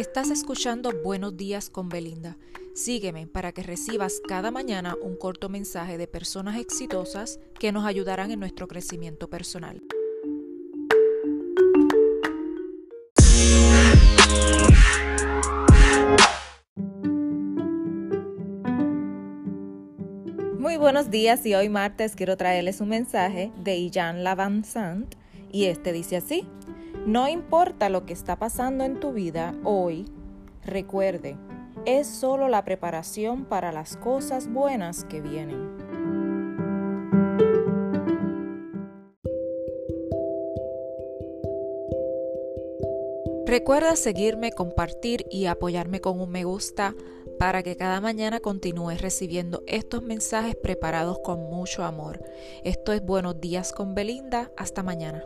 Estás escuchando Buenos días con Belinda. Sígueme para que recibas cada mañana un corto mensaje de personas exitosas que nos ayudarán en nuestro crecimiento personal. Muy buenos días y hoy martes quiero traerles un mensaje de Jean Lavanzant y este dice así. No importa lo que está pasando en tu vida hoy, recuerde, es solo la preparación para las cosas buenas que vienen. Recuerda seguirme, compartir y apoyarme con un me gusta para que cada mañana continúes recibiendo estos mensajes preparados con mucho amor. Esto es Buenos días con Belinda. Hasta mañana.